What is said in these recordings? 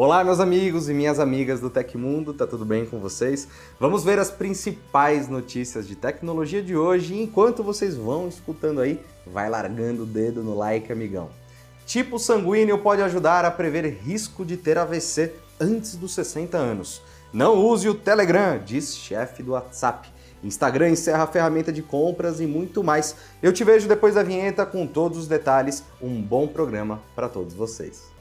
Olá, meus amigos e minhas amigas do Tecmundo, tá tudo bem com vocês? Vamos ver as principais notícias de tecnologia de hoje e enquanto vocês vão escutando aí, vai largando o dedo no like, amigão. Tipo sanguíneo pode ajudar a prever risco de ter AVC antes dos 60 anos. Não use o Telegram, diz chefe do WhatsApp. Instagram encerra a ferramenta de compras e muito mais. Eu te vejo depois da vinheta com todos os detalhes. Um bom programa para todos vocês.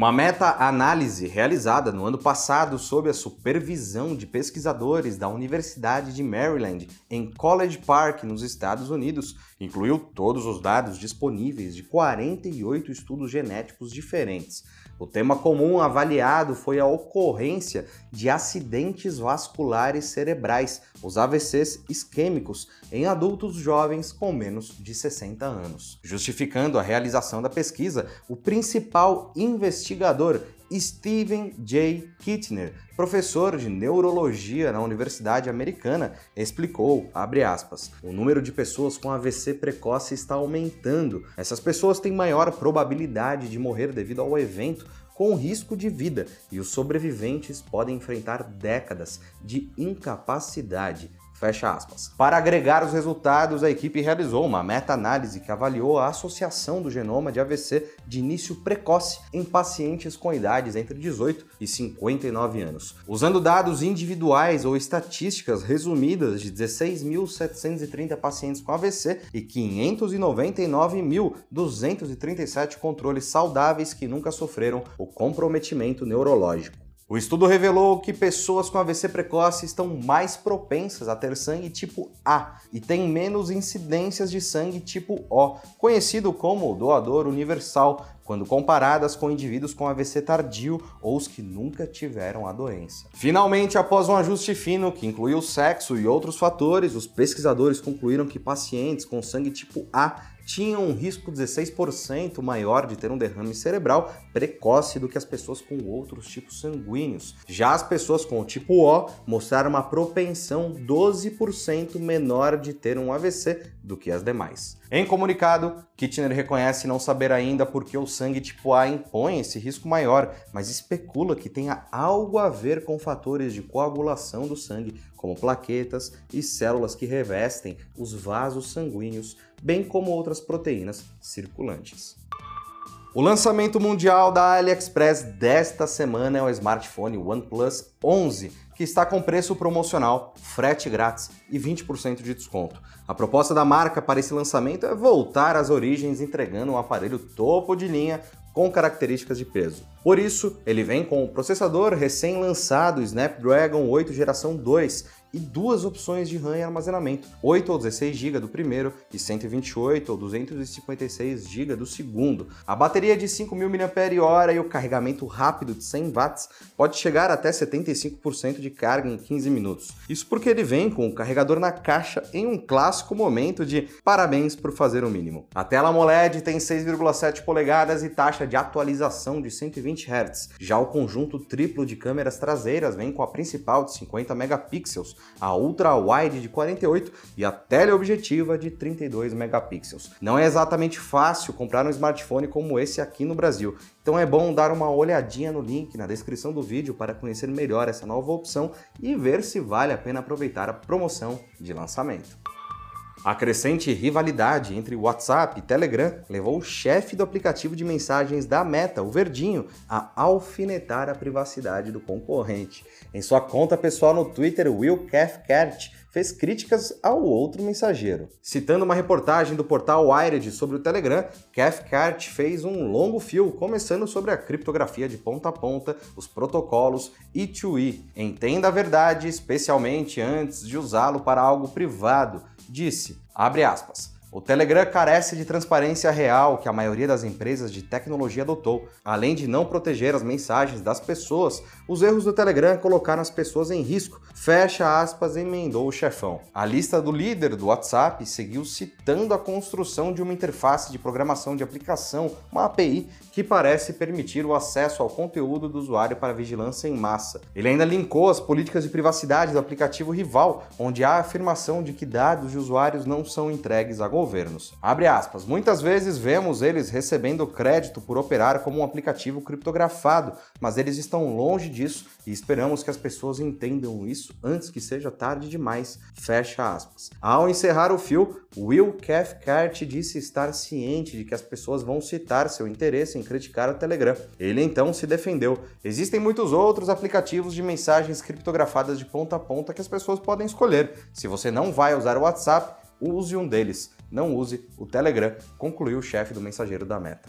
Uma meta-análise realizada no ano passado sob a supervisão de pesquisadores da Universidade de Maryland, em College Park, nos Estados Unidos, incluiu todos os dados disponíveis de 48 estudos genéticos diferentes. O tema comum avaliado foi a ocorrência de acidentes vasculares cerebrais, os AVCs isquêmicos, em adultos jovens com menos de 60 anos. Justificando a realização da pesquisa, o principal investigador Steven J. Kittner, professor de neurologia na Universidade Americana, explicou, aspas, o número de pessoas com AVC precoce está aumentando. Essas pessoas têm maior probabilidade de morrer devido ao evento com risco de vida e os sobreviventes podem enfrentar décadas de incapacidade Fecha aspas. Para agregar os resultados, a equipe realizou uma meta-análise que avaliou a associação do genoma de AVC de início precoce em pacientes com idades entre 18 e 59 anos. Usando dados individuais ou estatísticas resumidas de 16.730 pacientes com AVC e 599.237 controles saudáveis que nunca sofreram o comprometimento neurológico. O estudo revelou que pessoas com AVC precoce estão mais propensas a ter sangue tipo A e têm menos incidências de sangue tipo O, conhecido como doador universal, quando comparadas com indivíduos com AVC tardio ou os que nunca tiveram a doença. Finalmente, após um ajuste fino que incluiu sexo e outros fatores, os pesquisadores concluíram que pacientes com sangue tipo A tinham um risco 16% maior de ter um derrame cerebral precoce do que as pessoas com outros tipos sanguíneos. Já as pessoas com o tipo O mostraram uma propensão 12% menor de ter um AVC do que as demais. Em comunicado, Kitchener reconhece não saber ainda por que o sangue tipo A impõe esse risco maior, mas especula que tenha algo a ver com fatores de coagulação do sangue, como plaquetas e células que revestem os vasos sanguíneos, bem como outras proteínas circulantes. O lançamento mundial da AliExpress desta semana é o smartphone OnePlus 11, que está com preço promocional, frete grátis e 20% de desconto. A proposta da marca para esse lançamento é voltar às origens entregando um aparelho topo de linha com características de peso. Por isso, ele vem com o processador recém-lançado Snapdragon 8 geração 2 e duas opções de RAM e armazenamento, 8 ou 16 GB do primeiro e 128 ou 256 GB do segundo. A bateria de 5.000 mAh e o carregamento rápido de 100 watts pode chegar até 75% de carga em 15 minutos. Isso porque ele vem com o carregador na caixa em um clássico momento de parabéns por fazer o mínimo. A tela AMOLED tem 6,7 polegadas e taxa de atualização de 120 Hz. Já o conjunto triplo de câmeras traseiras vem com a principal de 50 megapixels, a ultra wide de 48 e a teleobjetiva de 32 megapixels. Não é exatamente fácil comprar um smartphone como esse aqui no Brasil, então é bom dar uma olhadinha no link na descrição do vídeo para conhecer melhor essa nova opção e ver se vale a pena aproveitar a promoção de lançamento. A crescente rivalidade entre WhatsApp e Telegram levou o chefe do aplicativo de mensagens da Meta, o Verdinho, a alfinetar a privacidade do concorrente. Em sua conta pessoal no Twitter, Will Cathcart fez críticas ao outro mensageiro. Citando uma reportagem do portal Wired sobre o Telegram, Cathcart fez um longo fio começando sobre a criptografia de ponta a ponta, os protocolos E2E. Entenda a verdade, especialmente antes de usá-lo para algo privado disse, abre aspas, o Telegram carece de transparência real que a maioria das empresas de tecnologia adotou. Além de não proteger as mensagens das pessoas, os erros do Telegram colocaram as pessoas em risco. Fecha aspas, emendou o chefão. A lista do líder do WhatsApp seguiu citando a construção de uma interface de programação de aplicação, uma API, que parece permitir o acesso ao conteúdo do usuário para vigilância em massa. Ele ainda linkou as políticas de privacidade do aplicativo rival, onde há a afirmação de que dados de usuários não são entregues a governos. Abre aspas. Muitas vezes vemos eles recebendo crédito por operar como um aplicativo criptografado, mas eles estão longe disso e esperamos que as pessoas entendam isso antes que seja tarde demais. Fecha aspas. Ao encerrar o fio, Will Cathcart disse estar ciente de que as pessoas vão citar seu interesse em criticar o Telegram. Ele então se defendeu. Existem muitos outros aplicativos de mensagens criptografadas de ponta a ponta que as pessoas podem escolher. Se você não vai usar o WhatsApp, use um deles. Não use o Telegram, concluiu o chefe do mensageiro da Meta.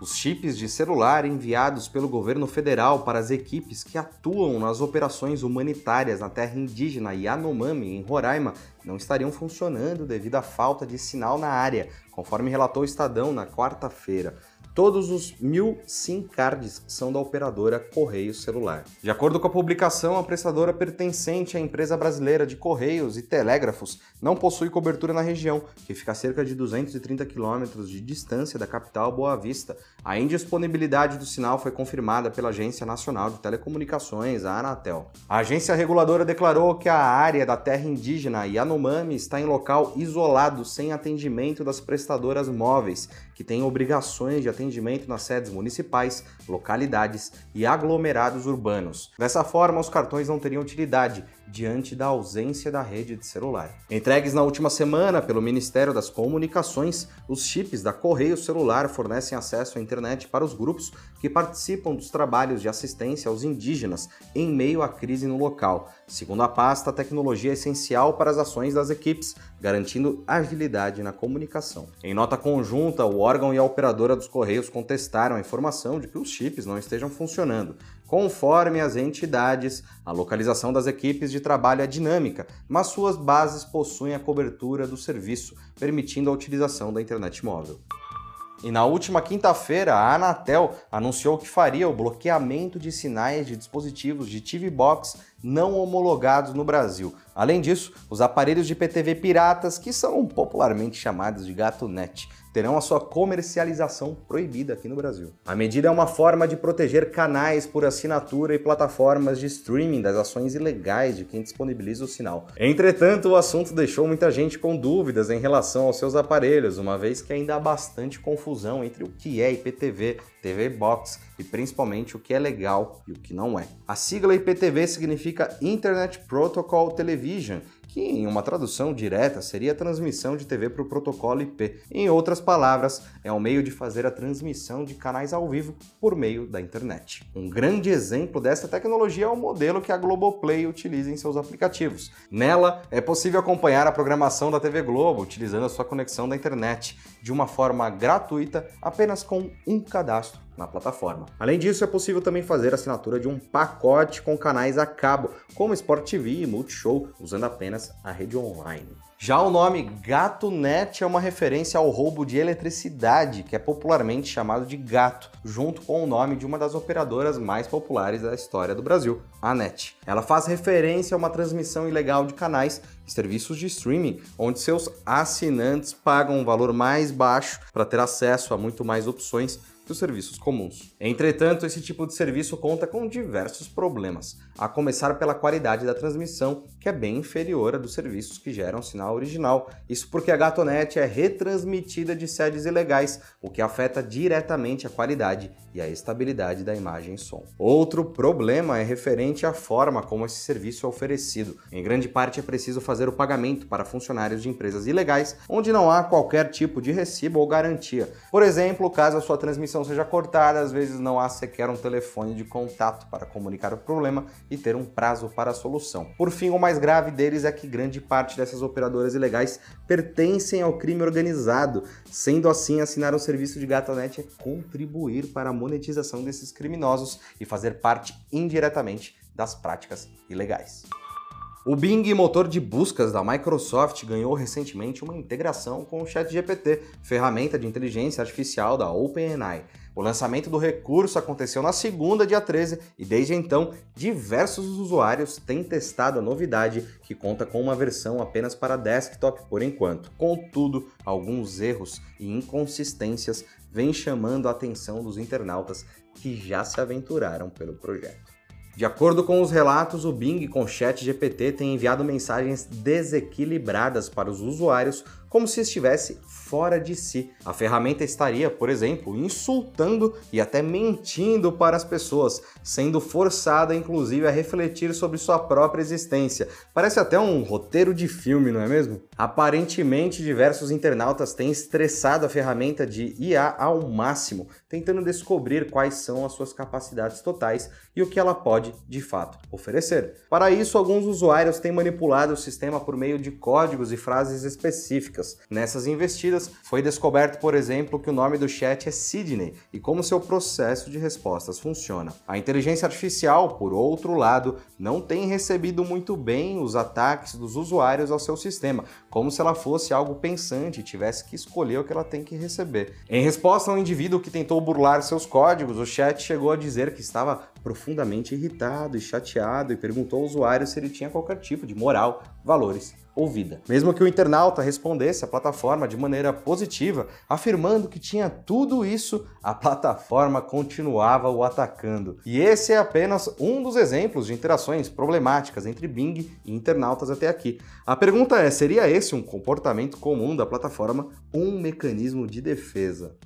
Os chips de celular enviados pelo governo federal para as equipes que atuam nas operações humanitárias na terra indígena Yanomami, em Roraima, não estariam funcionando devido à falta de sinal na área, conforme relatou o Estadão na quarta-feira. Todos os mil SIM cards são da operadora Correio Celular. De acordo com a publicação, a prestadora pertencente à empresa brasileira de Correios e Telégrafos não possui cobertura na região, que fica a cerca de 230 quilômetros de distância da capital Boa Vista. A indisponibilidade do sinal foi confirmada pela Agência Nacional de Telecomunicações, a Anatel. A agência reguladora declarou que a área da terra indígena Yanomami está em local isolado, sem atendimento das prestadoras móveis, que têm obrigações de atendimento nas sedes municipais, localidades e aglomerados urbanos. Dessa forma, os cartões não teriam utilidade diante da ausência da rede de celular. Entregues na última semana pelo Ministério das Comunicações, os chips da Correio Celular fornecem acesso à internet para os grupos que participam dos trabalhos de assistência aos indígenas em meio à crise no local. Segundo a pasta, a tecnologia é essencial para as ações das equipes, garantindo agilidade na comunicação. Em nota conjunta, o órgão e a operadora dos Correios contestaram a informação de que os chips não estejam funcionando. Conforme as entidades, a localização das equipes de trabalho é dinâmica, mas suas bases possuem a cobertura do serviço, permitindo a utilização da internet móvel. E na última quinta-feira, a Anatel anunciou que faria o bloqueamento de sinais de dispositivos de TV Box não homologados no Brasil. Além disso, os aparelhos de PTV piratas, que são popularmente chamados de gato net, terão a sua comercialização proibida aqui no Brasil. A medida é uma forma de proteger canais por assinatura e plataformas de streaming das ações ilegais de quem disponibiliza o sinal. Entretanto, o assunto deixou muita gente com dúvidas em relação aos seus aparelhos, uma vez que ainda há bastante confusão entre o que é IPTV, TV Box e principalmente o que é legal e o que não é. A sigla IPTV significa Internet Protocol Television que em uma tradução direta seria a transmissão de TV para o protocolo IP. Em outras palavras, é um meio de fazer a transmissão de canais ao vivo por meio da internet. Um grande exemplo dessa tecnologia é o modelo que a Globoplay utiliza em seus aplicativos. Nela, é possível acompanhar a programação da TV Globo utilizando a sua conexão da internet de uma forma gratuita, apenas com um cadastro na plataforma. Além disso, é possível também fazer assinatura de um pacote com canais a cabo, como Sport TV e Multishow, usando apenas a rede online. Já o nome GatoNet é uma referência ao roubo de eletricidade, que é popularmente chamado de gato, junto com o nome de uma das operadoras mais populares da história do Brasil, a NET. Ela faz referência a uma transmissão ilegal de canais e serviços de streaming, onde seus assinantes pagam um valor mais baixo para ter acesso a muito mais opções dos serviços comuns. Entretanto, esse tipo de serviço conta com diversos problemas, a começar pela qualidade da transmissão, que é bem inferior à dos serviços que geram sinal original. Isso porque a Gatonet é retransmitida de sedes ilegais, o que afeta diretamente a qualidade e a estabilidade da imagem e som. Outro problema é referente à forma como esse serviço é oferecido. Em grande parte é preciso fazer o pagamento para funcionários de empresas ilegais, onde não há qualquer tipo de recibo ou garantia. Por exemplo, caso a sua transmissão seja cortada, às vezes não há sequer um telefone de contato para comunicar o problema e ter um prazo para a solução. Por fim, o mais grave deles é que grande parte dessas operadoras ilegais pertencem ao crime organizado. Sendo assim, assinar um serviço de GataNet é contribuir para a monetização desses criminosos e fazer parte indiretamente das práticas ilegais. O Bing, motor de buscas da Microsoft, ganhou recentemente uma integração com o ChatGPT, ferramenta de inteligência artificial da OpenAI. O lançamento do recurso aconteceu na segunda, dia 13, e desde então, diversos usuários têm testado a novidade, que conta com uma versão apenas para desktop por enquanto. Contudo, alguns erros e inconsistências vêm chamando a atenção dos internautas que já se aventuraram pelo projeto. De acordo com os relatos, o Bing com Chat GPT tem enviado mensagens desequilibradas para os usuários como se estivesse fora de si. A ferramenta estaria, por exemplo, insultando e até mentindo para as pessoas, sendo forçada inclusive a refletir sobre sua própria existência. Parece até um roteiro de filme, não é mesmo? Aparentemente, diversos internautas têm estressado a ferramenta de IA ao máximo, tentando descobrir quais são as suas capacidades totais e o que ela pode, de fato, oferecer. Para isso, alguns usuários têm manipulado o sistema por meio de códigos e frases específicas. Nessas investidas, foi descoberto, por exemplo, que o nome do chat é Sidney e como seu processo de respostas funciona. A inteligência artificial, por outro lado, não tem recebido muito bem os ataques dos usuários ao seu sistema, como se ela fosse algo pensante e tivesse que escolher o que ela tem que receber. Em resposta a um indivíduo que tentou burlar seus códigos, o chat chegou a dizer que estava profundamente irritado e chateado e perguntou ao usuário se ele tinha qualquer tipo de moral, valores ou vida. Mesmo que o internauta respondesse à plataforma de maneira positiva, afirmando que tinha tudo isso, a plataforma continuava o atacando. E esse é apenas um dos exemplos de interações problemáticas entre Bing e internautas até aqui. A pergunta é: seria esse um comportamento comum da plataforma, um mecanismo de defesa?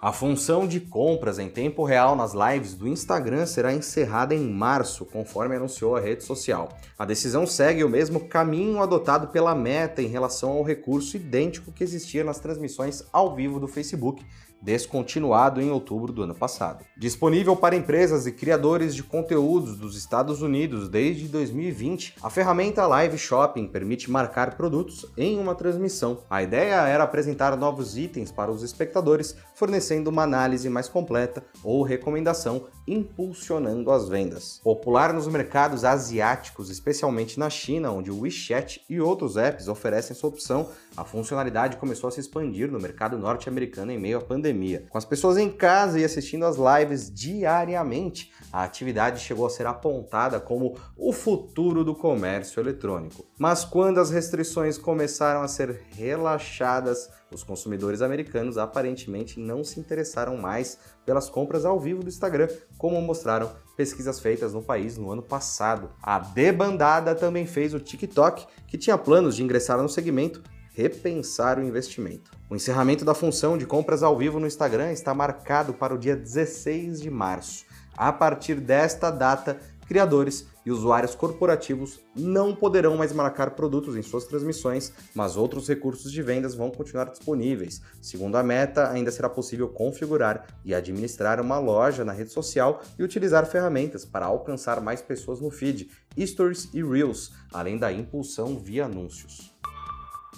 A função de compras em tempo real nas lives do Instagram será encerrada em março, conforme anunciou a rede social. A decisão segue o mesmo caminho adotado pela Meta em relação ao recurso idêntico que existia nas transmissões ao vivo do Facebook, descontinuado em outubro do ano passado. Disponível para empresas e criadores de conteúdos dos Estados Unidos desde 2020, a ferramenta Live Shopping permite marcar produtos em uma transmissão. A ideia era apresentar novos itens para os espectadores, fornecendo uma análise mais completa ou recomendação, impulsionando as vendas. Popular nos mercados asiáticos, especialmente na China, onde o WeChat e outros apps oferecem essa opção, a funcionalidade começou a se expandir no mercado norte-americano em meio à pandemia. Com as pessoas em casa e assistindo as lives diariamente, a atividade chegou a ser apontada como o futuro do comércio eletrônico. Mas quando as restrições começaram a ser relaxadas, os consumidores americanos aparentemente não se interessaram mais pelas compras ao vivo do Instagram, como mostraram pesquisas feitas no país no ano passado. A debandada também fez o TikTok, que tinha planos de ingressar no segmento, repensar o investimento. O encerramento da função de compras ao vivo no Instagram está marcado para o dia 16 de março. A partir desta data, criadores e usuários corporativos não poderão mais marcar produtos em suas transmissões, mas outros recursos de vendas vão continuar disponíveis. Segundo a Meta, ainda será possível configurar e administrar uma loja na rede social e utilizar ferramentas para alcançar mais pessoas no feed, stories e reels, além da impulsão via anúncios.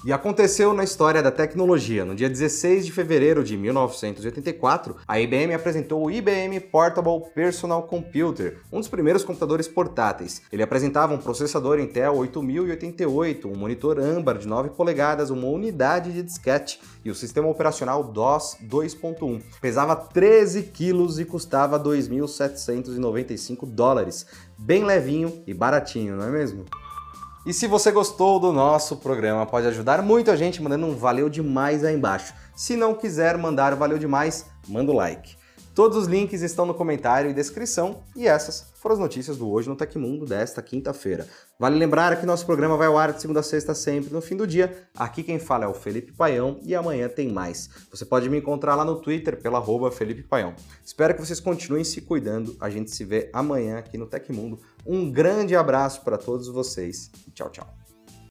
E aconteceu na história da tecnologia. No dia 16 de fevereiro de 1984, a IBM apresentou o IBM Portable Personal Computer, um dos primeiros computadores portáteis. Ele apresentava um processador Intel 8088, um monitor âmbar de 9 polegadas, uma unidade de disquete e o sistema operacional DOS 2.1. Pesava 13 quilos e custava 2.795 dólares. Bem levinho e baratinho, não é mesmo? E se você gostou do nosso programa, pode ajudar muito a gente mandando um valeu demais aí embaixo. Se não quiser mandar valeu demais, manda o like. Todos os links estão no comentário e descrição, e essas foram as notícias do Hoje no Tecmundo desta quinta-feira. Vale lembrar que nosso programa vai ao ar de segunda a sexta sempre no fim do dia. Aqui quem fala é o Felipe Paião e amanhã tem mais. Você pode me encontrar lá no Twitter pela arroba Felipe Paião. Espero que vocês continuem se cuidando. A gente se vê amanhã aqui no Tecmundo. Um grande abraço para todos vocês tchau, tchau.